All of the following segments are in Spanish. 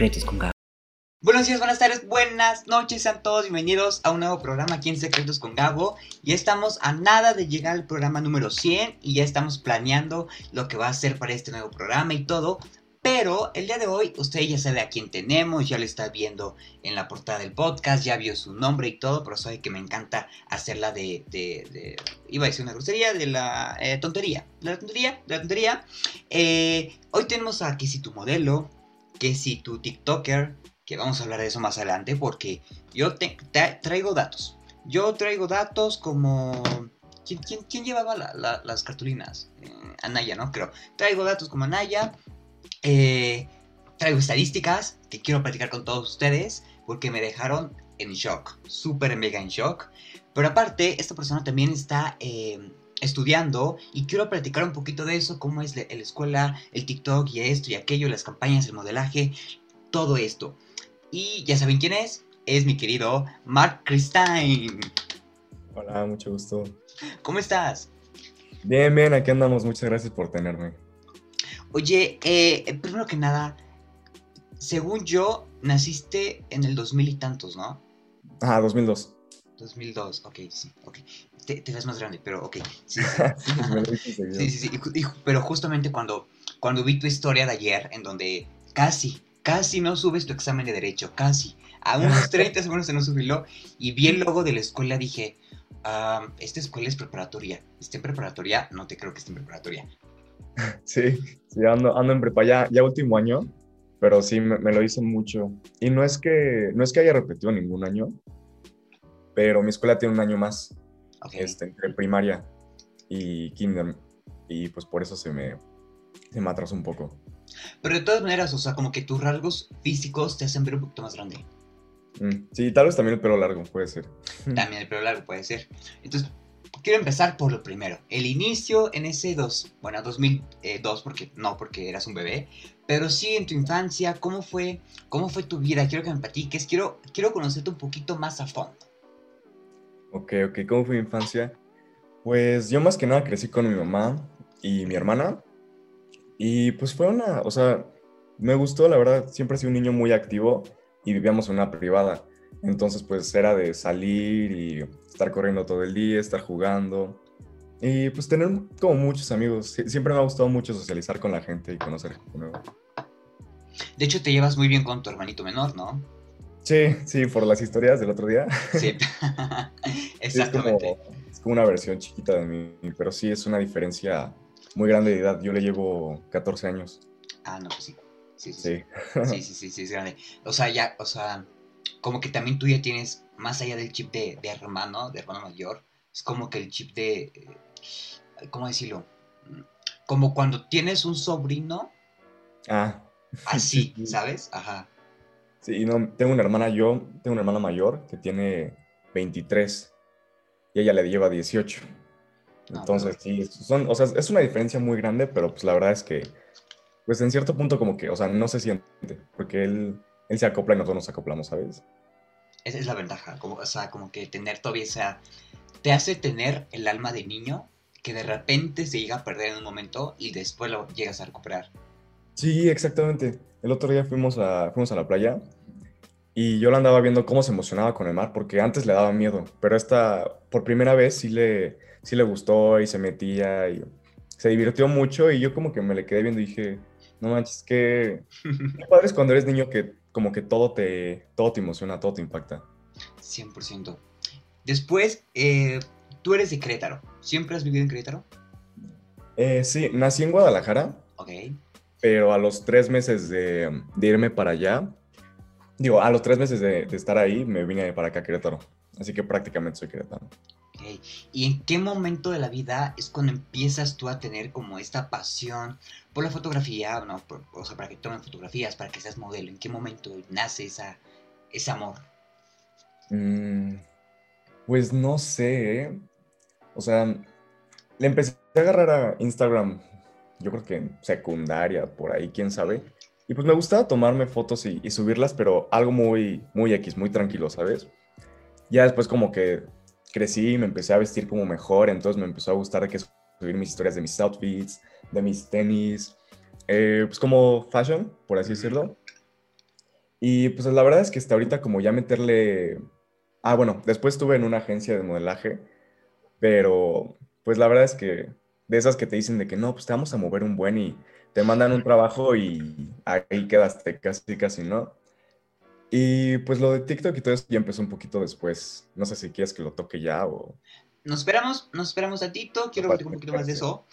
Secretos con Gabo. Buenos días, buenas tardes, buenas noches, sean todos bienvenidos a un nuevo programa aquí en Secretos con Gabo. Ya estamos a nada de llegar al programa número 100 y ya estamos planeando lo que va a ser para este nuevo programa y todo. Pero el día de hoy usted ya sabe a quién tenemos, ya lo está viendo en la portada del podcast, ya vio su nombre y todo, pero sabe que me encanta hacerla de, de, de iba a decir una grosería, de la eh, tontería, de la tontería, de la tontería. Eh, hoy tenemos a si tu modelo, que si tu TikToker, que vamos a hablar de eso más adelante porque yo te, traigo datos. Yo traigo datos como... ¿Quién, quién- llevaba la- la- las cartulinas? Eh, Anaya, ¿no? Creo. Traigo datos como Anaya. eh, traigo estadísticas que quiero platicar con todos ustedes porque me dejaron en shock. Súper mega en shock. Pero aparte, esta persona también está... eh, estudiando y quiero platicar un poquito de eso, cómo es la, la escuela, el TikTok y esto y aquello, las campañas, el modelaje, todo esto. Y ya saben quién es, es mi querido Mark Christine. Hola, mucho gusto. ¿Cómo estás? Bien, bien, aquí andamos. Muchas gracias por tenerme. Oye, eh, primero que nada, según yo, naciste en el 2000 y tantos, ¿no? Ah, 2002. 2002, ok, sí, ok. Te, te ves más grande, pero ok. Sí. Sí, sí, sí. ju- pero justamente cuando, cuando vi tu historia de ayer, en donde casi, casi no subes tu examen de derecho, casi. A unos 30 segundos se no subió y vi el logo de la escuela, dije, "Ah, esta escuela es preparatoria. ¿Está en preparatoria? No te creo que esté en preparatoria. Sí, sí, ando, ando en prepa ya, ya último año, pero sí, me, me lo hice mucho. Y no es, que, no es que haya repetido ningún año, pero mi escuela tiene un año más, Ok. este, entre primaria y kinder, y pues por eso se me, se me atrasó un poco. Pero de todas maneras, o sea, como que tus rasgos físicos te hacen ver un poquito más grande. Mm, Sí, tal vez también el pelo largo, puede ser. También el pelo largo puede ser. Entonces, quiero empezar por lo primero. El inicio en ese dos, bueno, 2002, porque no porque eras un bebé, pero sí en tu infancia, ¿cómo fue, cómo fue tu vida? Quiero que me platiques, quiero, quiero conocerte un poquito más a fondo. Ok, ok, ¿cómo fue mi infancia? Pues yo más que nada crecí con mi mamá y mi hermana. Y pues fue una, o sea, me gustó, la verdad, siempre he sido un niño muy activo y vivíamos en una privada. Entonces pues era de salir y estar corriendo todo el día, estar jugando. Y pues tener como muchos amigos. Sie- Siempre me ha gustado mucho socializar con la gente y conocer gente nueva. De hecho, te llevas muy bien con tu hermanito menor, ¿no? Sí, sí, por las historias del otro día. Sí. Es Exactamente. como, es como una versión chiquita de mí, pero sí es una diferencia muy grande de edad. Yo le llevo 14 años. Ah, no, pues sí. Sí, sí, sí. Sí. Sí, sí, sí, es grande. O sea, ya, o sea, como que también tú ya tienes, más allá del chip de, de hermano, de hermano mayor, es como que el chip de, eh, ¿cómo decirlo? Como cuando tienes un sobrino, Ah, así, Sí. ¿sabes? Ajá. Sí, no, tengo una hermana, yo tengo una hermana mayor que tiene 23 y ella le lleva 18. No, Entonces, sí, son, o sea, es una diferencia muy grande, pero pues la verdad es que, pues en cierto punto como que, o sea, no se siente, porque él, él se acopla y nosotros nos acoplamos, ¿sabes? Esa es la ventaja, como, o sea, como que tener todavía esa, te hace tener el alma de niño que de repente se llega a perder en un momento y después lo llegas a recuperar. Sí, exactamente. El otro día fuimos a, fuimos a la playa y yo la andaba viendo cómo se emocionaba con el mar, porque antes le daba miedo, pero esta, por primera vez sí le, sí le gustó y se metía y se divirtió mucho y yo como que me le quedé viendo y dije, no manches, qué, qué padre es cuando eres niño que como que todo te, todo te emociona, todo te impacta. 100%. Después, eh, tú eres de Querétaro. ¿Siempre has vivido en Querétaro? Eh, sí, nací en Guadalajara, Ok. Pero a los tres meses de, de irme para allá, digo, a los tres meses de, de estar ahí, me vine para acá a Querétaro. Así que prácticamente soy querétaro. ok. ¿Y en qué momento de la vida es cuando empiezas tú a tener como esta pasión por la fotografía? No, por- o sea, para que tomen fotografías, para que seas modelo. ¿En qué momento nace esa, ese amor? Mm, pues no sé, ¿eh? O sea, le empecé a agarrar a Instagram, yo creo que en secundaria, por ahí, quién sabe. Y pues me gustaba tomarme fotos y, y subirlas, pero algo muy, muy X, muy tranquilo, ¿sabes? Ya después como que crecí y me empecé a vestir como mejor, entonces me empezó a gustar que subir mis historias de mis outfits, de mis tenis, eh, pues como fashion, por así decirlo. Y pues la verdad es que hasta ahorita como ya meterle... Ah, bueno, después estuve en una agencia de modelaje, pero pues la verdad es que de esas que te dicen de que no, pues te vamos a mover un buen y te mandan un trabajo y ahí quedaste casi, casi, ¿no? Y pues lo de TikTok y todo eso ya empezó un poquito después. No sé si quieres que lo toque ya o... Nos esperamos, nos esperamos a Tito, quiero ver un poquito más de eso.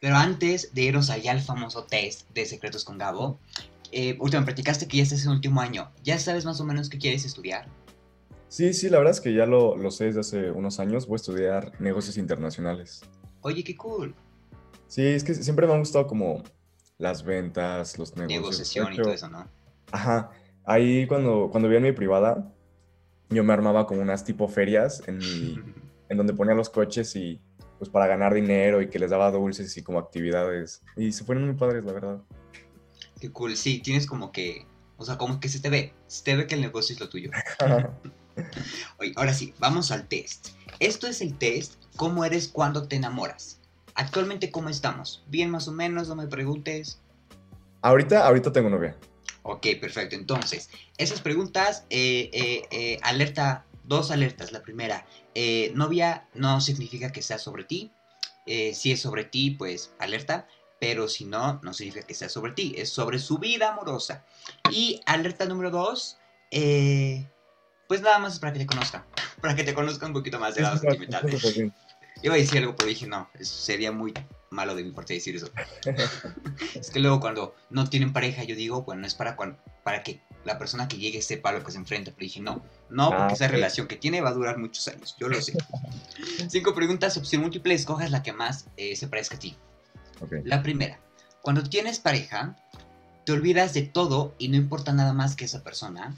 Pero antes de irnos allá al famoso test de Secretos con Gabo, eh, último, practicaste que ya estás en el último año. ¿Ya sabes más o menos qué quieres estudiar? Sí, sí, la verdad es que ya lo, lo sé desde hace unos años. Voy a estudiar negocios internacionales. Oye, qué cool. Sí, es que siempre me han gustado como las ventas, los negocios. Negociación y todo eso, ¿no? Ajá. Ahí cuando, cuando vi en mi privada, yo me armaba como unas tipo ferias en, en donde ponía los coches y pues para ganar dinero y que les daba dulces y como actividades. Y se fueron muy padres, la verdad. Qué cool, sí, tienes como que, o sea, como que se te ve, se te ve que el negocio es lo tuyo. Oye, ahora sí, vamos al test. Esto es el test, ¿cómo eres cuando te enamoras? Actualmente, ¿cómo estamos? ¿Bien más o menos? No me preguntes. Ahorita, ahorita tengo novia. Ok, perfecto. Entonces, esas preguntas, eh, eh, eh, alerta, dos alertas. La primera, novia no significa que sea sobre ti. si es sobre ti, pues alerta. Pero si no, no significa que sea sobre ti. Es sobre su vida amorosa. Y alerta número dos, pues nada más es para que te conozca. Para que te conozca un poquito más de lado sentimental. Iba a decir algo, pero dije, no, sería muy malo de mi parte decir eso. es que luego cuando no tienen pareja, yo digo, bueno, es para, para que la persona que llegue sepa lo que se enfrenta. Pero dije, no, no, porque ah, esa relación que tiene va a durar muchos años, yo lo sé. Cinco preguntas, opción múltiple, escojas la que más eh, se parezca a ti. La primera, cuando tienes pareja, te olvidas de todo y no importa nada más que esa persona.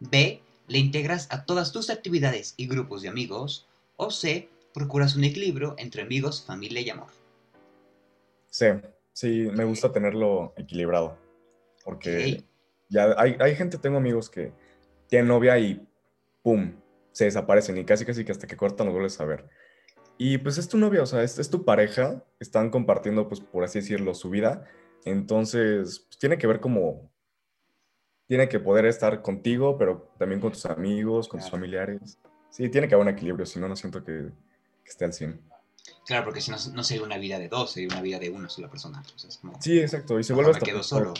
B, le integras a todas tus actividades y grupos de amigos. O C, procuras un equilibrio entre amigos, familia y amor. Sí, sí, me gusta tenerlo equilibrado. Porque ya hay, hay, gente, tengo amigos que tienen novia y ¡pum! se desaparecen y casi casi que hasta que cortan los vuelves a ver. Y pues es tu novia, o sea, es, es, tu pareja, están compartiendo, pues por así decirlo, su vida. Entonces, pues, tiene que ver como, tiene que poder estar contigo, pero también con tus amigos, con tus familiares. Sí, tiene que haber un equilibrio, si no, no siento que, que esté al 100. Claro, porque si no, no sería una vida de dos, sería una vida de una sola persona. sí, exacto, y se vuelve hasta... quedo solo.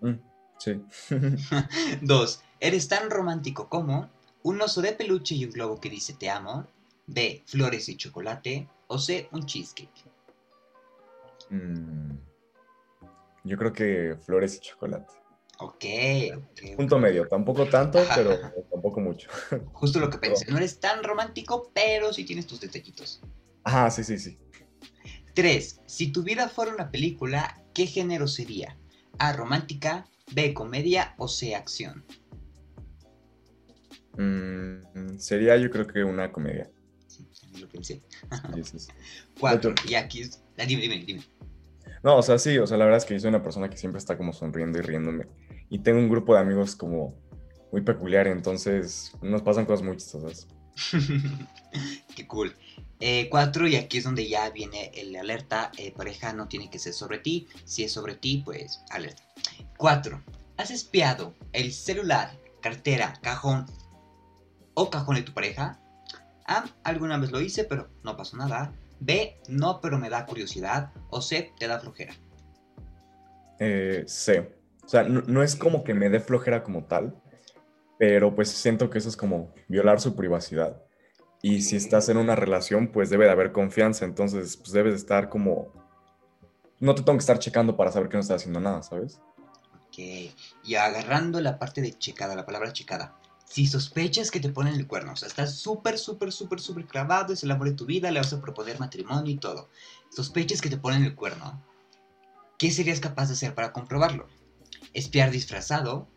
Mm, sí. dos, eres tan romántico como un oso de peluche y un globo que dice te amo. B, flores y chocolate. O C, un cheesecake. Mm, yo creo que flores y chocolate. Ok, Punto medio, tampoco tanto, pero tampoco mucho. Justo lo que pensé, no eres tan romántico, pero sí tienes tus detallitos. Ajá, sí, sí, sí. Tres, Si tu vida fuera una película, ¿qué género sería? A, romántica, B, comedia o C, acción. Mm, sería yo creo que una comedia. Sí, lo pensé. Cuatro, y aquí es... Dime, dime, dime. No, o sea, sí, o sea, la verdad es que yo soy una persona que siempre está como sonriendo y riéndome. Y tengo un grupo de amigos como muy peculiar, entonces nos pasan cosas muy chistosas. Qué cool. Eh, cuatro, y aquí es donde ya viene el alerta. Eh, pareja no tiene que ser sobre ti. Si es sobre ti, pues alerta. Cuatro, ¿has espiado el celular, cartera, cajón o cajón de tu pareja? A, alguna vez lo hice, pero no pasó nada. B, no, pero me da curiosidad. O C, te da flojera. Eh, C. O sea, no, es como que me dé flojera como tal, pero pues siento que eso es como violar su privacidad. Y si estás en una relación, pues debe de haber confianza, entonces pues debes estar como... No te tengo que estar checando para saber que no estás haciendo nada, ¿sabes? Ok, y agarrando la parte de checada, la palabra checada si sospechas que te ponen el cuerno, o sea, estás súper, súper, súper, súper clavado, es el amor de tu vida, le vas a proponer matrimonio y todo, sospechas que te ponen el cuerno, ¿qué serías capaz de hacer para comprobarlo? ¿Espiar disfrazado?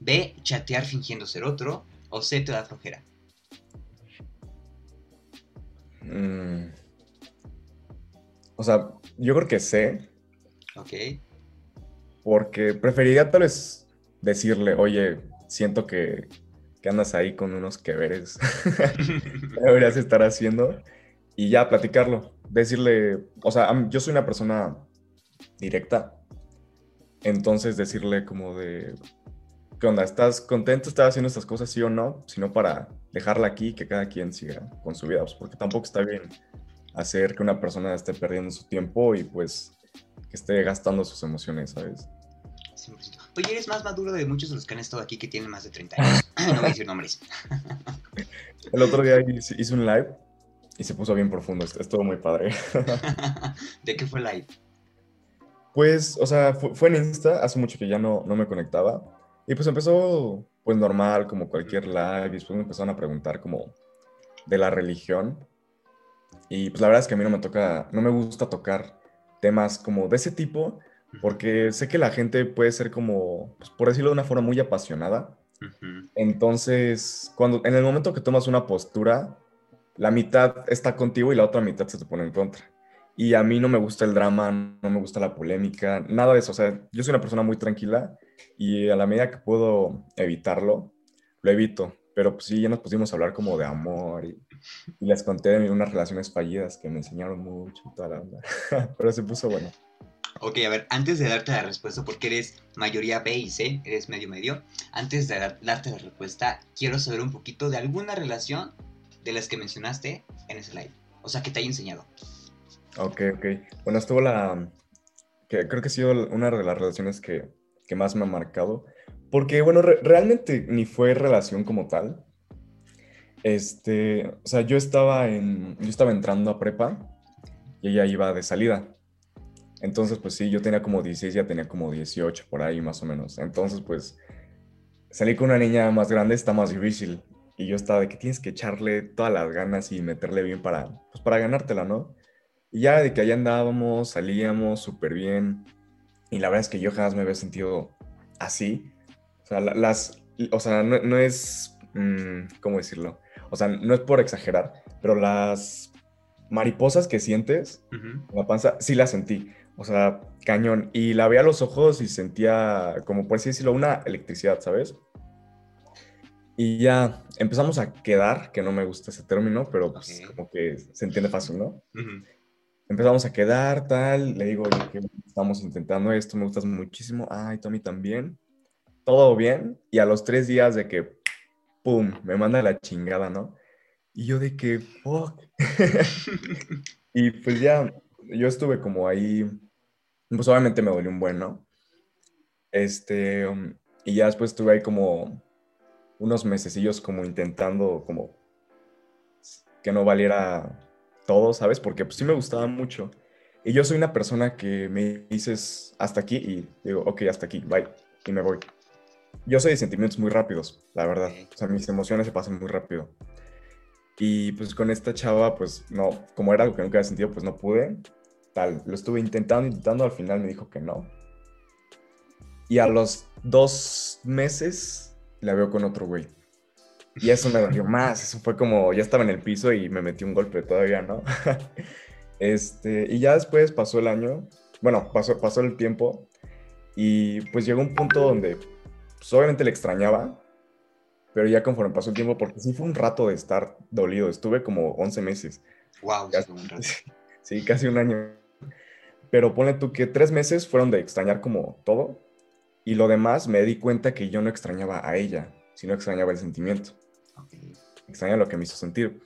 ¿B. Chatear fingiendo ser otro? ¿O C. Te da flojera? Mm. O sea, yo creo que C. Ok. Porque preferiría tal vez decirle, oye, siento que andas ahí con unos que veres, deberías estar haciendo, y ya platicarlo, decirle, o sea, yo soy una persona directa, entonces decirle como de, ¿qué onda? ¿Estás contento? ¿Estás haciendo estas cosas sí o no? Sino para dejarla aquí que cada quien siga con su vida, pues, porque tampoco está bien hacer que una persona esté perdiendo su tiempo y pues que esté gastando sus emociones, ¿sabes? 100%. Oye, eres más maduro de muchos de los que han estado aquí que tienen más de 30 años. no voy a decir nombres. El otro día hice hice un live y se puso bien profundo. Estuvo muy padre. ¿De qué fue live? Pues, o sea, fue, fue en Insta. Hace mucho que ya no, no me conectaba. Y pues empezó, pues normal, como cualquier live. Y después me empezaron a preguntar como de la religión. Y pues la verdad es que a mí no me toca, no me gusta tocar temas como de ese tipo, porque sé que la gente puede ser como, pues, por decirlo de una forma muy apasionada. Ujú. Entonces, cuando en el momento que tomas una postura, la mitad está contigo y la otra mitad se te pone en contra. Y a mí no me gusta el drama, no me gusta la polémica, nada de eso. O sea, yo soy una persona muy tranquila y a la medida que puedo evitarlo, lo evito. Pero pues sí, ya nos pusimos a hablar como de amor y, y les conté de unas relaciones fallidas que me enseñaron mucho y toda la onda. Pero se puso bueno. Ok, a ver, antes de darte la respuesta, porque eres mayoría B y C, eres medio medio, antes de dar- darte la respuesta, quiero saber un poquito de alguna relación de las que mencionaste en ese live. O sea, que te haya enseñado. Ok, ok. Bueno, estuvo la... que creo que ha sido una de las relaciones que, que más me ha marcado. Porque, bueno, re- realmente ni fue relación como tal. Este, o sea, yo estaba en... Yo estaba entrando a prepa y ella iba de salida. Entonces, pues sí, yo tenía como 16, ya tenía como 18 por ahí más o menos. Entonces, pues salir con una niña más grande está más difícil. Y yo estaba de que tienes que echarle todas las ganas y meterle bien para, pues, para ganártela, ¿no? Y ya de que allá andábamos, salíamos súper bien. Y la verdad es que yo jamás me había sentido así. O sea, la- las, o sea no, no es, mm, ¿cómo decirlo? O sea, no es por exagerar, pero las mariposas que sientes Ujú. en la panza, sí las sentí. O sea, cañón. Y la veía a los ojos y sentía, como por así decirlo, una electricidad, ¿sabes? Y ya empezamos a quedar, que no me gusta ese término, pero pues Ok. como que se entiende fácil, ¿no? Ujú. empezamos a quedar, tal, le digo, que estamos intentando esto, me gustas muchísimo, ay, mí también, todo bien, y a los tres días de que, pum, me manda la chingada, ¿no? Y yo de que, fuck. y pues ya, yo estuve como ahí, pues obviamente me dolió un buen, ¿no? Este, um, y ya después estuve ahí como unos mesecillos como intentando como que no valiera todo, ¿sabes? Porque pues sí me gustaba mucho. Y yo soy una persona que me dices hasta aquí y digo, ok, hasta aquí, bye, y me voy. Yo soy de sentimientos muy rápidos, la verdad. O sea, mis emociones se pasan muy rápido. Y pues con esta chava, pues no, como era algo que nunca había sentido, pues no pude. Tal, lo estuve intentando, intentando, al final me dijo que no. Y a los dos meses la veo con otro güey. Y eso me dolió más, eso fue como, ya estaba en el piso y me metí un golpe todavía, ¿no? este, y ya después pasó el año, bueno, pasó, pasó el tiempo y pues llegó un punto donde pues, obviamente le extrañaba, pero ya conforme pasó el tiempo, porque sí fue un rato de estar dolido, estuve como 11 meses, Wow, sí, casi un año. Pero ponle tú que tres meses fueron de extrañar como todo y lo demás me di cuenta que yo no extrañaba a ella, sino extrañaba el sentimiento Ok. extraña lo que me hizo sentir.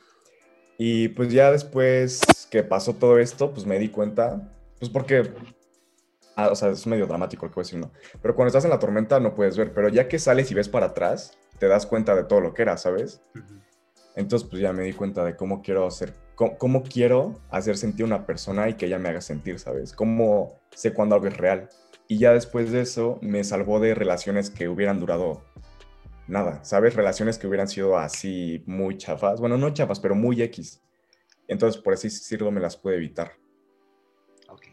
Y pues ya después que pasó todo esto, pues me di cuenta, pues porque, ah, o sea, es medio dramático lo que voy a decir, ¿no? Pero cuando estás en la tormenta no puedes ver, pero ya que sales y ves para atrás, te das cuenta de todo lo que era, ¿sabes? Entonces pues ya me di cuenta de cómo quiero hacer, cómo, cómo quiero hacer sentir a una persona y que ella me haga sentir, ¿sabes? Cómo sé cuándo algo es real. Y ya después de eso me salvó de relaciones que hubieran durado nada, ¿sabes? Relaciones que hubieran sido así muy chafas. Bueno, no chafas, pero muy X. Entonces, por así decirlo, me las pude evitar. Ok,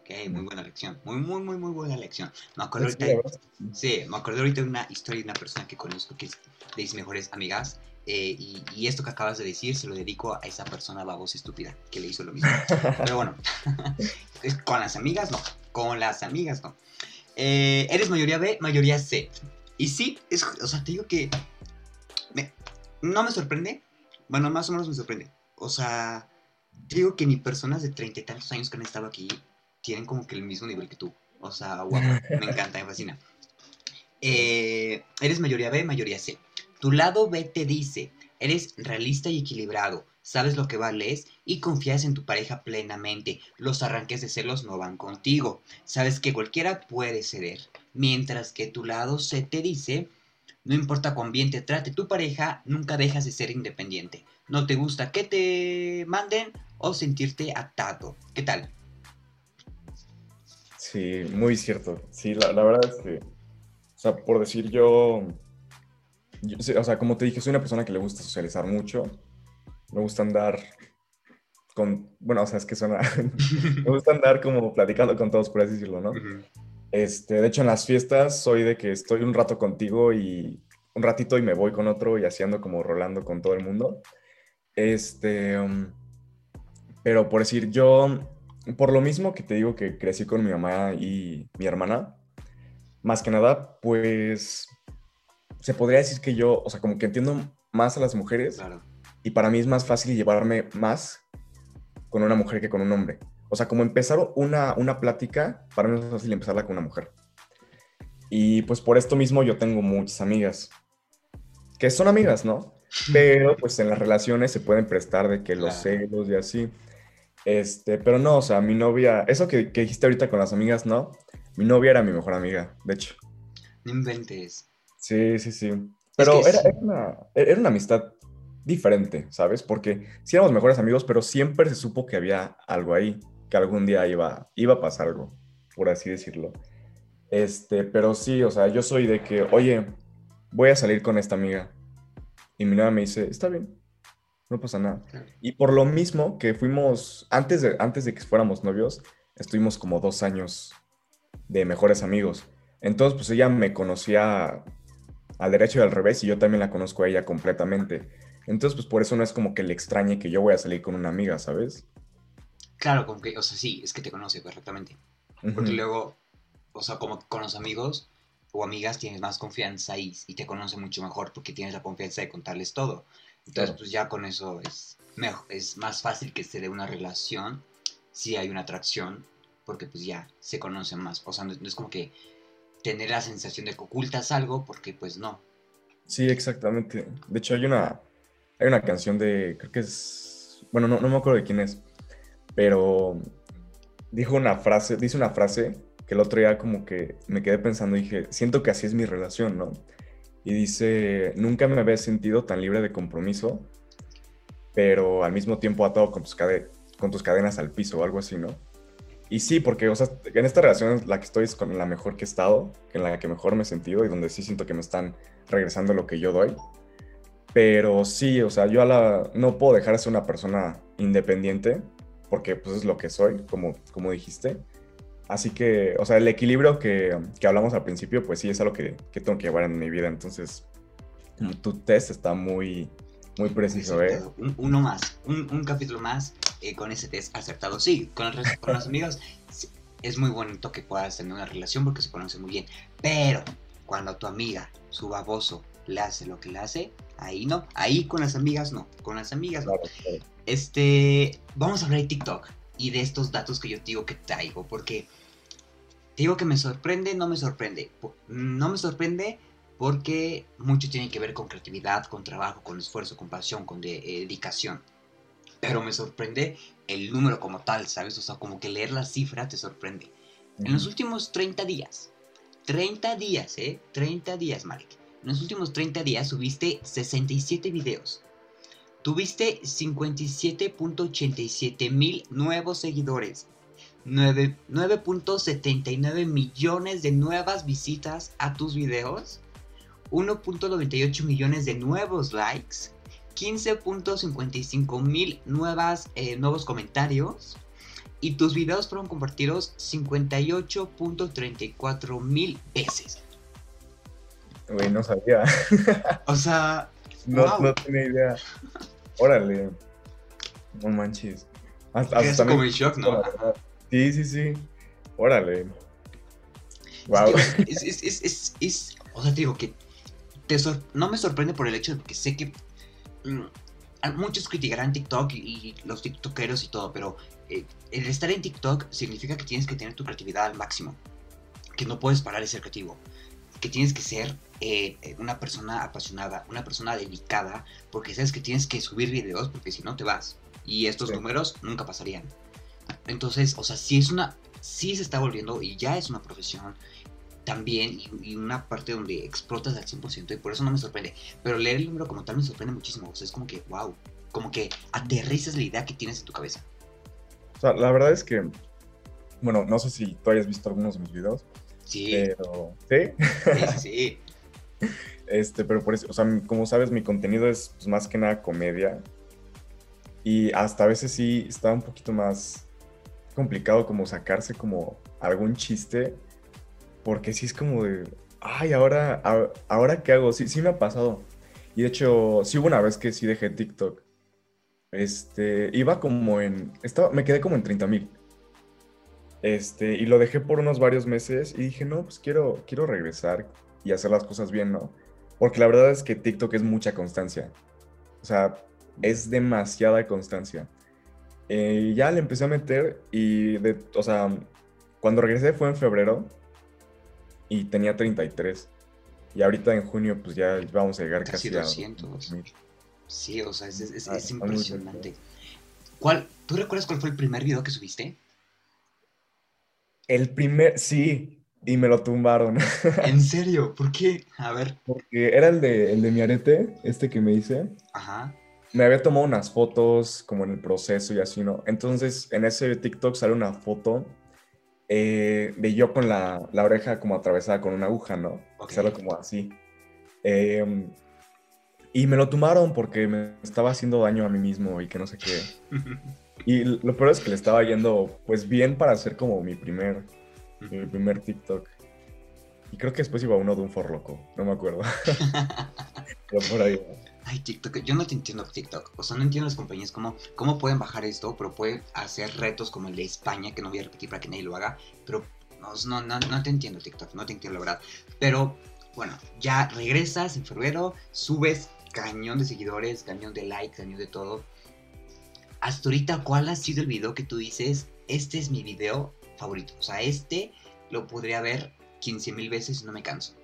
ok, muy buena lección. Muy, muy, muy, muy buena lección. Me acuerdo Sí, ahorita. sí. Me acordé ahorita de una historia de una persona que conozco que es de mis mejores amigas. Eh, y, esto que acabas de decir se lo dedico a esa persona babosa estúpida que le hizo lo mismo. Pero bueno, con las amigas no. Con las amigas no. Eh, eres mayoría B, mayoría C. Y sí, es, o sea, te digo que no me sorprende. Bueno, más o menos me sorprende. O sea, te digo que ni personas de treinta y tantos años que han estado aquí tienen como que el mismo nivel que tú. O sea, guau, me encanta, me fascina. Eh, eres mayoría B, mayoría C. Tu lado B te dice, eres realista y equilibrado, sabes lo que vales y confías en tu pareja plenamente. Los arranques de celos no van contigo. Sabes que cualquiera puede ceder. Mientras que tu lado C te dice, no importa cuán bien te trate tu pareja, nunca dejas de ser independiente. No te gusta que te manden o sentirte atado. ¿Qué tal? Sí, muy cierto. Sí, la, verdad es que, o sea, por decir yo, o sea, como te dije, soy una persona que le gusta socializar mucho. Me gusta andar con, bueno, o sea, es que suena, me gusta andar como platicando con todos, por así decirlo, ¿no? Este, de hecho, en las fiestas soy de que estoy un rato contigo y un ratito y me voy con otro y haciendo como rolando con todo el mundo. Este, um, pero por decir, yo, por lo mismo que te digo que crecí con mi mamá y mi hermana, más que nada, pues se podría decir que yo, o sea, como que entiendo más a las mujeres y para mí es más fácil llevarme más con una mujer que con un hombre. O sea, como empezar una, una plática, para mí es más fácil empezarla con una mujer. Y pues por esto mismo yo tengo muchas amigas, que son amigas, ¿no? Pero pues en las relaciones se pueden prestar de que los celos y así. Este, pero no, o sea, mi novia, eso que, dijiste ahorita con las amigas, no. Mi novia era mi mejor amiga, de hecho. No inventes. Sí, sí, sí. Pero era, una, era una amistad diferente, ¿sabes? Porque sí éramos mejores amigos, pero siempre se supo que había algo ahí, que algún día iba, iba a pasar algo, por así decirlo. Este, pero sí, o sea, yo soy de que, oye, voy a salir con esta amiga. Y mi novia me dice, está bien, no pasa nada. Y por lo mismo que fuimos, antes de, antes de que fuéramos novios, estuvimos como dos años de mejores amigos. Entonces, pues ella me conocía al derecho y al revés y yo también la conozco a ella completamente. Entonces, pues por eso no es como que le extrañe que yo voy a salir con una amiga, ¿sabes? Claro, como que, o sea, sí, es que te conoce perfectamente. Porque luego, o sea, como con los amigos, o amigas tienes más confianza y, y, te conoce mucho mejor porque tienes la confianza de contarles todo. Entonces, pues ya con eso es, mejor, es más fácil que se dé una relación si hay una atracción, porque pues ya se conocen más. O sea, no, es como que tener la sensación de que ocultas algo, porque pues no. Sí, exactamente. De hecho, hay una, hay una canción de, creo que es, bueno, no, no me acuerdo de quién es, pero dijo una frase, dice una frase que el otro día como que me quedé pensando y dije, siento que así es mi relación, ¿no? Y dice, nunca me había sentido tan libre de compromiso, pero al mismo tiempo atado con tus, con tus cadenas al piso o algo así, ¿no? Y sí, porque, o sea, en esta relación la que estoy es con la mejor que he estado, en la que mejor me he sentido y donde sí siento que me están regresando lo que yo doy. Pero sí, o sea, yo a la, no puedo dejar de ser una persona independiente, porque pues es lo que soy, como, como dijiste. Así que, o sea, el equilibrio que, que hablamos al principio, pues sí, es algo que, que, tengo que llevar en mi vida. Entonces, tu test está muy, muy preciso, ¿eh? uno más, un, un, capítulo más eh, con ese test acertado. Sí, con, el, con los amigos es muy bonito que puedas tener una relación porque se conoce muy bien. Pero cuando tu amiga, su baboso, le hace lo que le hace, ahí no. Ahí con las amigas no. Con las amigas no. Este, vamos a hablar de TikTok y de estos datos que yo digo que traigo, porque digo que me sorprende, no me sorprende. No me sorprende porque mucho tiene que ver con creatividad, con trabajo, con esfuerzo, con pasión, con eh, dedicación. Pero me sorprende el número como tal, ¿sabes? O sea, como que leer la cifra te sorprende. En los últimos 30 días, 30 días, ¿eh? 30 días, Malik. En los últimos 30 días subiste 67 videos. Tuviste 57.87 mil nuevos seguidores. 9.79 millones de nuevas visitas a tus videos, 1.98 millones de nuevos likes, 15.55 mil nuevas, eh, nuevos comentarios y tus videos fueron compartidos 58.34 mil veces. Güey, no sabía. o sea, no, no tenía idea. Órale. No manches. Hasta, es como en shock, ¿no? Sí, sí, sí. Órale. Wow. Es, es, es, es, o sea, te digo que te no me sorprende por el hecho de que sé que muchos criticarán TikTok y, los TikTokeros y todo, pero eh, el estar en TikTok significa que tienes que tener tu creatividad al máximo, que no puedes parar de ser creativo. que tienes que ser eh, eh, una persona apasionada, una persona dedicada, porque sabes que tienes que subir videos, porque si no te vas. Y estos números nunca pasarían. Entonces, o sea, si es una, sí se está volviendo y ya es una profesión también y, una parte donde explotas al 100% y por eso no me sorprende. Pero leer el número como tal me sorprende muchísimo. O sea, es como que, wow, como que aterrizas la idea que tienes en tu cabeza. O sea, la verdad es que, bueno, no sé si tú hayas visto algunos de mis videos. Sí. Pero, ¿sí? Sí, sí, sí. Este, pero por eso, o sea, como sabes, mi contenido es pues, más que nada comedia. Y hasta a veces sí está un poquito más complicado como sacarse como algún chiste. Porque sí es como de, ay, ahora, ahora qué hago. Sí, sí me ha pasado. Y de hecho, sí hubo una vez que sí dejé TikTok. Este, iba como en, estaba, me quedé como en 30 mil. Este, y lo dejé por unos varios meses y dije, no, pues quiero, quiero regresar y hacer las cosas bien, ¿no? Porque la verdad es que TikTok es mucha constancia. O sea, es demasiada constancia. Eh, ya le empecé a meter y, de, o sea, cuando regresé fue en febrero y tenía 33. Y ahorita en junio, pues ya vamos a llegar casi, a 200. Sí, o sea, es, ah, impresionante. ¿Cuál, ¿Tú recuerdas cuál fue el primer video que subiste? El primer, sí, y me lo tumbaron. ¿En serio? ¿Por qué? A ver. Porque era el de, el de mi arete, este que me hice. Ajá. Me había tomado unas fotos como en el proceso y así, ¿no? Entonces en ese TikTok sale una foto eh, de yo con la, la, oreja como atravesada con una aguja, ¿no? Okay. Sale como así. Em, y me lo tumbaron porque me estaba haciendo daño a mí mismo y que no sé qué. y lo peor es que le estaba yendo pues bien para hacer como mi primer mi primer TikTok. Y creo que después iba uno de un forloco, no me acuerdo. pero por ahí. Ay, TikTok, yo no te entiendo TikTok. O sea, no entiendo las compañías cómo, cómo pueden bajar esto, pero pueden hacer retos como el de España, que no voy a repetir para que nadie lo haga. Pero no, no, no te entiendo TikTok, no te entiendo la verdad. Pero bueno, ya regresas en febrero, subes cañón de seguidores, cañón de likes, cañón de todo. Hasta ahorita, ¿cuál ha sido el video que tú dices? Este es mi video favorito. O sea, este lo podría ver 15 mil veces y no me canso.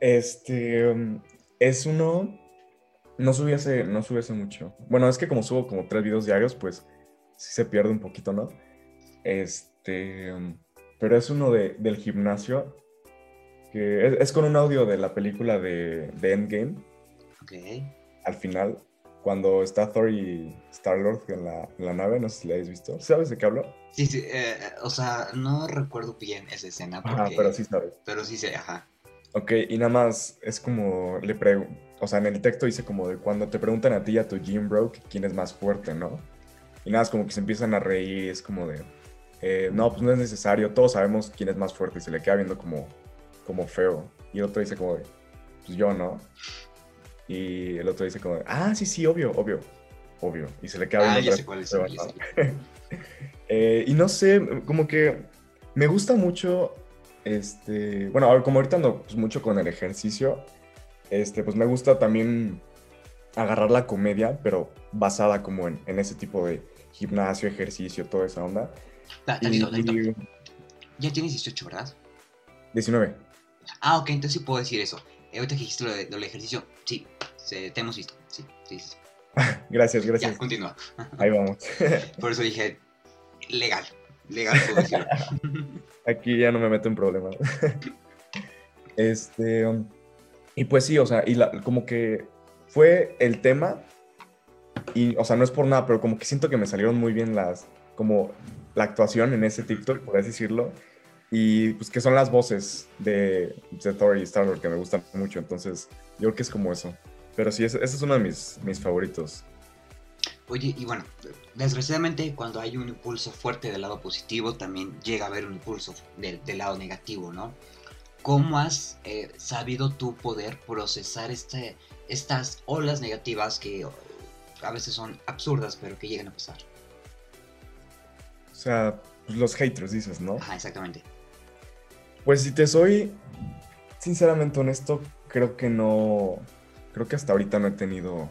Este um, es uno. No subí, hace, no subí hace mucho. Bueno, es que como subo como tres videos diarios, pues sí se pierde un poquito, ¿no? Este. Pero es uno de, del gimnasio. Que es, con un audio de la película de, de Endgame. Ok. Al final cuando está Thor y Star-Lord en la, nave, no sé si la habéis visto. ¿Sabes de qué hablo? Sí, sí, eh, o sea, no recuerdo bien esa escena. Porque, pero sí sabes. Pero sí sé, ajá. Ok, y nada más es como, le pregunto, o sea, en el texto dice como de cuando te preguntan a ti, a tu gym bro, quién es más fuerte, ¿no? Y nada, es como que se empiezan a reír, es como de, eh, no, pues no es necesario, todos sabemos quién es más fuerte y se le queda viendo como, como feo. Y el otro dice como de, pues yo, ¿no? Y el otro dice como, ah, sí, sí, obvio, obvio, obvio. Y se le queda ah, ya sé cuál es. eh, y no sé, como que me gusta mucho, este, bueno, como ahorita ando pues, mucho con el ejercicio, este, pues me gusta también agarrar la comedia, pero basada como en, en ese tipo de gimnasio, ejercicio, toda esa onda. Da, y, y, ya tienes 18, ¿verdad? 19. Ah, ok, entonces sí puedo decir eso. Eh, ahorita que dijiste lo, de, del ejercicio, sí, te hemos visto. Sí, sí, sí. gracias, gracias. Ya, continúa. Ahí vamos. Por eso dije, legal, legal puedo decirlo. Aquí ya no me meto en problemas. Este, um, y pues sí, o sea, y como que fue el tema, y, o sea, no es por nada, pero como que siento que me salieron muy bien las, como la actuación en ese TikTok, por así decirlo, y pues que son las voces de, de Thor y Star Wars que me gustan mucho, entonces yo creo que es como eso. Pero sí, ese, es uno de mis, mis favoritos. Oye, y bueno, desgraciadamente cuando hay un impulso fuerte del lado positivo, también llega a haber un impulso del, lado negativo, ¿no? ¿Cómo has eh, sabido tú poder procesar este, estas olas negativas que a veces son absurdas, pero que llegan a pasar? O sea, pues, los haters, dices, ¿no? Ajá, exactamente. Pues si te soy sinceramente honesto, creo que no. Creo que hasta ahorita no he tenido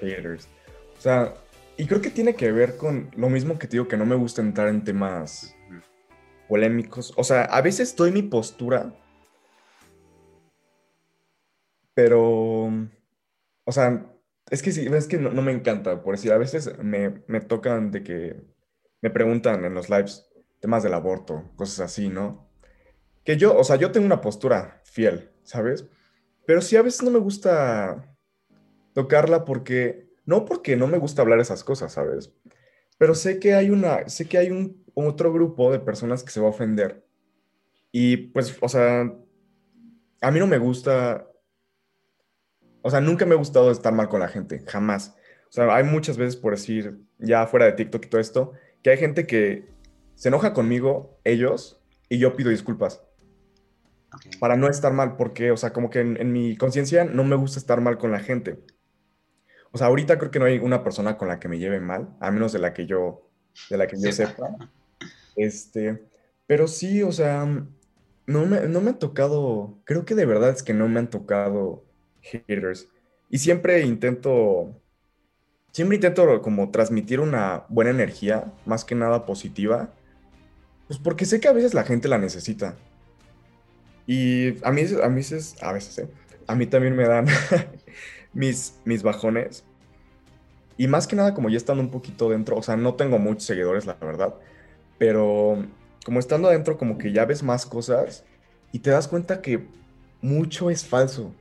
haters. O sea, y creo que tiene que ver con lo mismo que te digo, que no me gusta entrar en temas polémicos. O sea, a veces doy mi postura, pero, o sea, es que sí, es que no, no me encanta, por decir, a veces me, me tocan de que me preguntan en los lives temas del aborto, cosas así, ¿no? Que yo, o sea, yo tengo una postura fiel, ¿sabes? Pero sí a veces no me gusta tocarla porque, no porque no me gusta hablar esas cosas, ¿sabes? Pero sé que hay una, sé que hay un otro grupo de personas que se va a ofender. Y pues, o sea, a mí no me gusta, o sea, nunca me ha gustado estar mal con la gente, jamás. O sea, hay muchas veces, por decir, ya fuera de TikTok y todo esto, que hay gente que se enoja conmigo, ellos, y yo pido disculpas. Para no estar mal, porque, o sea, como que en, mi conciencia no me gusta estar mal con la gente. O sea, ahorita creo que no hay una persona con la que me lleve mal, a menos de la que yo, de la que yo sepa. Este, pero sí, o sea, no me, no me han tocado, creo que de verdad es que no me han tocado haters. Y siempre intento, siempre intento como transmitir una buena energía, más que nada positiva, pues porque sé que a veces la gente la necesita. Y a mí, a mí, a veces, ¿eh? a mí también me dan mis, mis bajones. Y más que nada, como ya estando un poquito dentro, o sea, no tengo muchos seguidores, la verdad, pero como estando adentro, como que ya ves más cosas y te das cuenta que mucho es falso.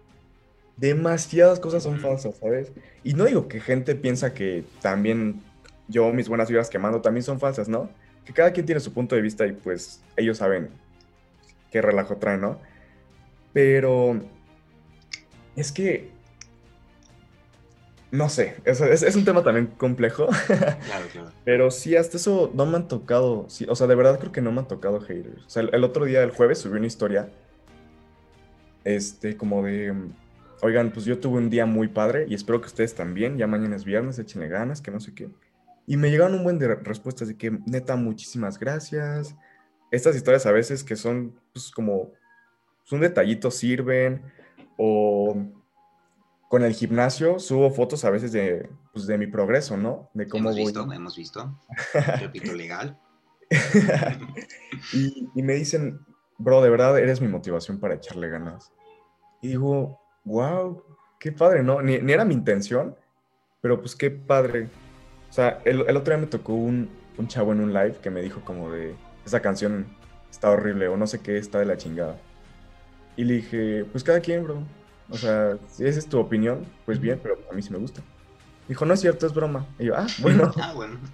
Demasiadas cosas son falsas, ¿sabes? Y no digo que gente piensa que también yo, mis buenas vidas que mando, también son falsas, ¿no? Que cada quien tiene su punto de vista y pues ellos saben qué relajo trae, ¿no? Pero es que no sé, es, es, un tema también complejo. Claro, claro. Pero sí, hasta eso no me han tocado. Sí, o sea, de verdad creo que no me han tocado haters. O sea, el, otro día, el jueves, subí una historia. Este, como de. Oigan, pues yo tuve un día muy padre y espero que ustedes también. Ya mañana es viernes, échenle ganas, que no sé qué. Y me llegaron un buen de respuestas de que, neta, muchísimas gracias. Estas historias a veces que son, pues, como. Un detallito sirven. O con el gimnasio subo fotos a veces de, pues, de mi progreso, ¿no? De cómo hemos visto, hemos visto. Repito, legal. y, y, me dicen, bro, de verdad eres mi motivación para echarle ganas. Y digo, wow, qué padre, ¿no? Ni, ni era mi intención, pero pues qué padre. O sea, el, el otro día me tocó un, un chavo en un live que me dijo como de, esa canción está horrible o no sé qué, está de la chingada. Y le dije, pues cada quien, bro. O sea, si esa es tu opinión, pues bien, pero a mí sí me gusta. Dijo, no es cierto, es broma. Y yo, ah, bueno. ah, bueno.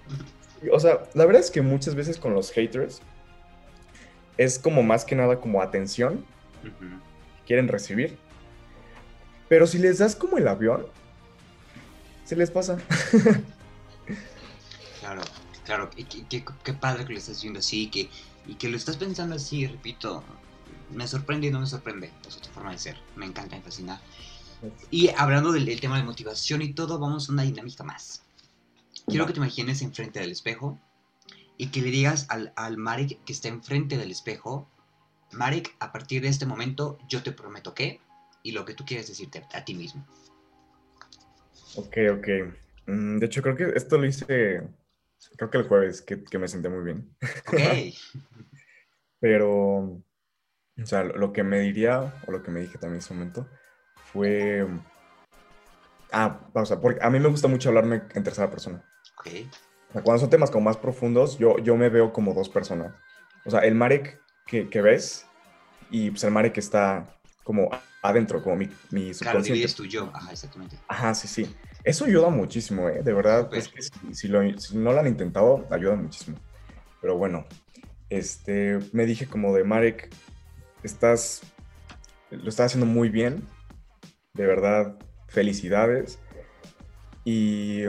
O sea, la verdad es que muchas veces con los haters es como más que nada como atención. Quieren recibir. Pero si les das como el avión, se les pasa. claro, claro. Qué, qué, padre que lo estás haciendo así que, y que lo estás pensando así, repito me sorprende y no me sorprende. Es otra forma de ser. Me encanta, me fascina. Y hablando del, tema de motivación y todo, vamos a una dinámica más. Quiero que te imagines enfrente del espejo y que le digas al, al Marek que está enfrente del espejo, Marek, a partir de este momento yo te prometo que, y lo que tú quieres decirte a, ti mismo. Ok, ok. Mm, de hecho, creo que esto lo hice, creo que el jueves, que, que me senté muy bien. Ok. Pero o sea, lo que me diría, o lo que me dije también en ese momento, fue... Ah, pausa, porque a mí me gusta mucho hablarme en tercera persona. Ok. O sea, cuando son temas como más profundos, yo, yo me veo como dos personas. O sea, el Marek que, que ves y pues el Marek que está como adentro, como mi, mi subconsciente. Claro, tu yo, ajá, exactamente. Ajá, sí, sí. Eso ayuda muchísimo, ¿eh? De verdad, es que si, lo, si, no lo han intentado, ayuda muchísimo. Pero bueno, este, me dije como de Marek, estás, lo estás haciendo muy bien. De verdad, felicidades. Y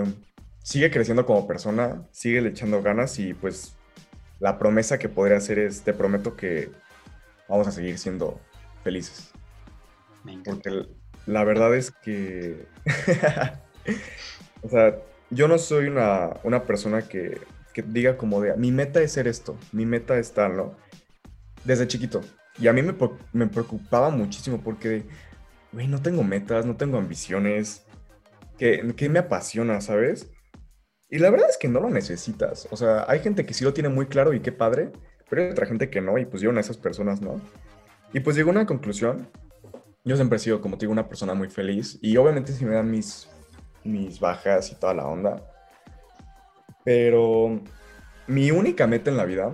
sigue creciendo como persona, sigue le echando ganas y pues la promesa que podría hacer es, te prometo que vamos a seguir siendo felices. Porque la verdad es que, o sea, yo no soy una, una persona que, que, diga como de, mi meta es ser esto, mi meta es tal, ¿no? Desde chiquito, y a mí me, me preocupaba muchísimo porque, güey, no tengo metas, no tengo ambiciones, que, que me apasiona, ¿sabes? Y la verdad es que no lo necesitas. O sea, hay gente que sí lo tiene muy claro y qué padre, pero hay otra gente que no, y pues yo una de esas personas no. Y pues llegó una conclusión yo siempre he sido, como te digo, una persona muy feliz y obviamente si me dan mis, mis bajas y toda la onda, pero mi única meta en la vida,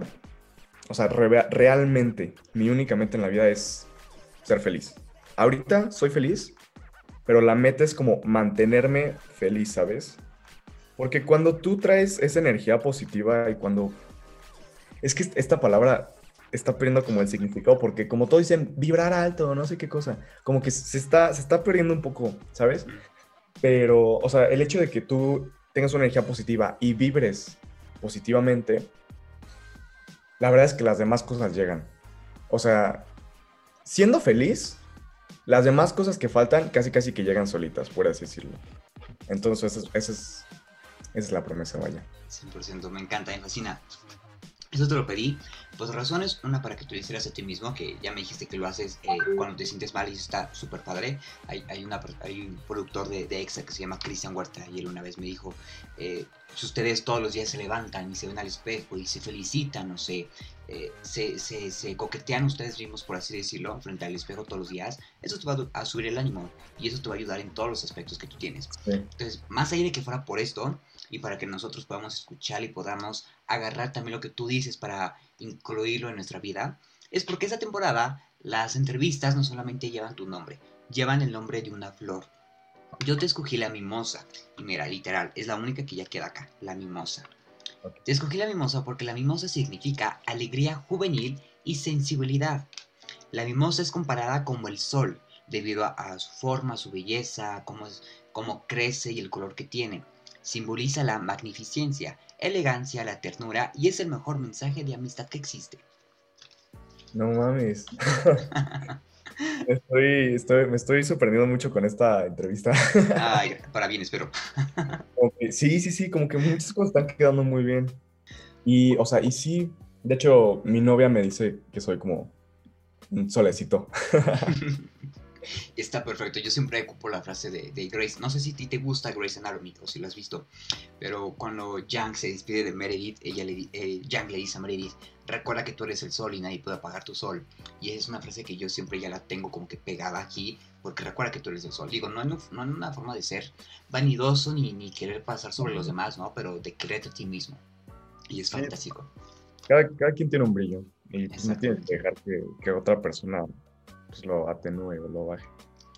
o sea, realmente mi única meta en la vida es ser feliz. Ahorita soy feliz, pero la meta es como mantenerme feliz, ¿sabes? Porque cuando tú traes esa energía positiva y cuando... Es que esta palabra está perdiendo como el significado, porque como todos dicen, vibrar alto, no sé qué cosa, como que se está, se está perdiendo un poco, ¿sabes? Pero, o sea, el hecho de que tú tengas una energía positiva y vibres positivamente, la verdad es que las demás cosas llegan. O sea, siendo feliz, las demás cosas que faltan casi casi que llegan solitas, por así decirlo. Entonces, esa es, esa es la promesa, vaya. 100%, me encanta, me. Eso te lo pedí, pues razones, una para que tú hicieras a ti mismo, que ya me dijiste que lo haces eh, cuando te sientes mal y está súper padre. Hay, hay, una, hay un productor de, de, EXA que se llama Cristian Huerta y él una vez me dijo, eh, si ustedes todos los días se levantan y se ven al espejo y se felicitan o se, eh, se, se, se, coquetean ustedes mismos, por así decirlo, frente al espejo todos los días, eso te va a subir el ánimo y eso te va a ayudar en todos los aspectos que tú tienes. Entonces, más allá de que fuera por esto, y para que nosotros podamos escuchar y podamos agarrar también lo que tú dices para incluirlo en nuestra vida, es porque esta temporada las entrevistas no solamente llevan tu nombre, llevan el nombre de una flor. Yo te escogí la mimosa, y mira, literal, es la única que ya queda acá, la mimosa. Te escogí la mimosa porque la mimosa significa alegría juvenil y sensibilidad. La mimosa es comparada como el sol, debido a, su forma, su belleza, cómo, cómo crece y el color que tiene simboliza la magnificencia, elegancia, la ternura y es el mejor mensaje de amistad que existe. No mames. estoy, me estoy sorprendiendo mucho con esta entrevista. Ay, para bien, espero. sí, sí, sí, como que muchas cosas están quedando muy bien. Y, o sea, y sí, de hecho, mi novia me dice que soy como un solecito. Está perfecto. Yo siempre ocupo la frase de, Grace. No sé si a ti te gusta Grace Anatomy o si lo has visto, pero cuando Yang se despide de Meredith, ella le, eh, Yang le dice a Meredith, recuerda que tú eres el sol y nadie puede apagar tu sol. Y es una frase que yo siempre ya la tengo como que pegada aquí, porque recuerda que tú eres el sol. Digo, no en, no en una forma de ser vanidoso ni, ni querer pasar sobre los demás, ¿no? Pero de creerte a ti mismo. Y es fantástico. Cada, quien tiene un brillo y no tienes que dejar que otra persona pues, lo atenúe o lo baje.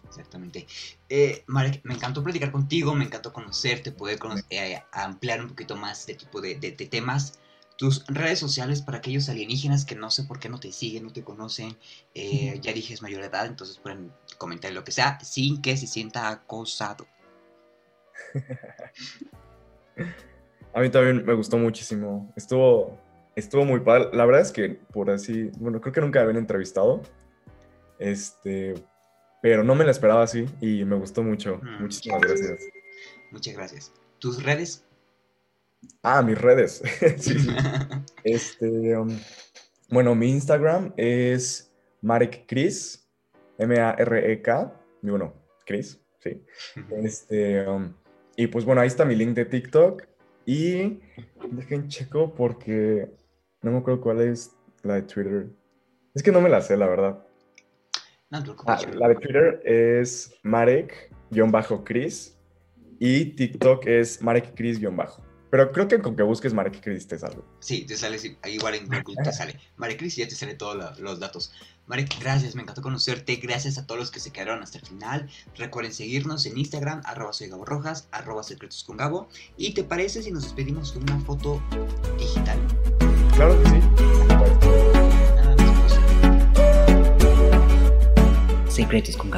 Exactamente. Eh, Marek, me encantó platicar contigo, me encantó conocerte, poder eh, ampliar un poquito más este tipo de, temas. Tus redes sociales para aquellos alienígenas que no sé por qué no te siguen, no te conocen. Eh, ya dije es mayor edad, entonces pueden comentar lo que sea sin que se sienta acosado. A mí también me gustó muchísimo. Estuvo, estuvo muy padre. La verdad es que por así, bueno, creo que nunca me habían entrevistado. Este, pero no me la esperaba así y me gustó mucho. Mm. Muchísimas gracias. Muchas gracias. ¿Tus redes? Ah, mis redes. Este, um, bueno, mi Instagram es Marek Chris, M-A-R-E-K, bueno, Chris, sí. Este, um, y pues bueno, ahí está mi link de TikTok. Y dejen checo porque no me acuerdo cuál es la de Twitter. Es que no me la sé, la verdad. Ah, la de Twitter es Marek-Chris y TikTok es Marek Chris-Bajo. Pero creo que con que busques Marek Chris te salgo. Sí, te sale, igual en Google te sale. Marek Chris y ya te sale todos los datos. Marek, gracias, me encantó conocerte. Gracias a todos los que se quedaron hasta el final. Recuerden seguirnos en Instagram, arroba soy Gabo Rojas, arroba secretos con Gabo. ¿Y te parece si nos despedimos con una foto digital? Claro que sí. Secretos con Gabo.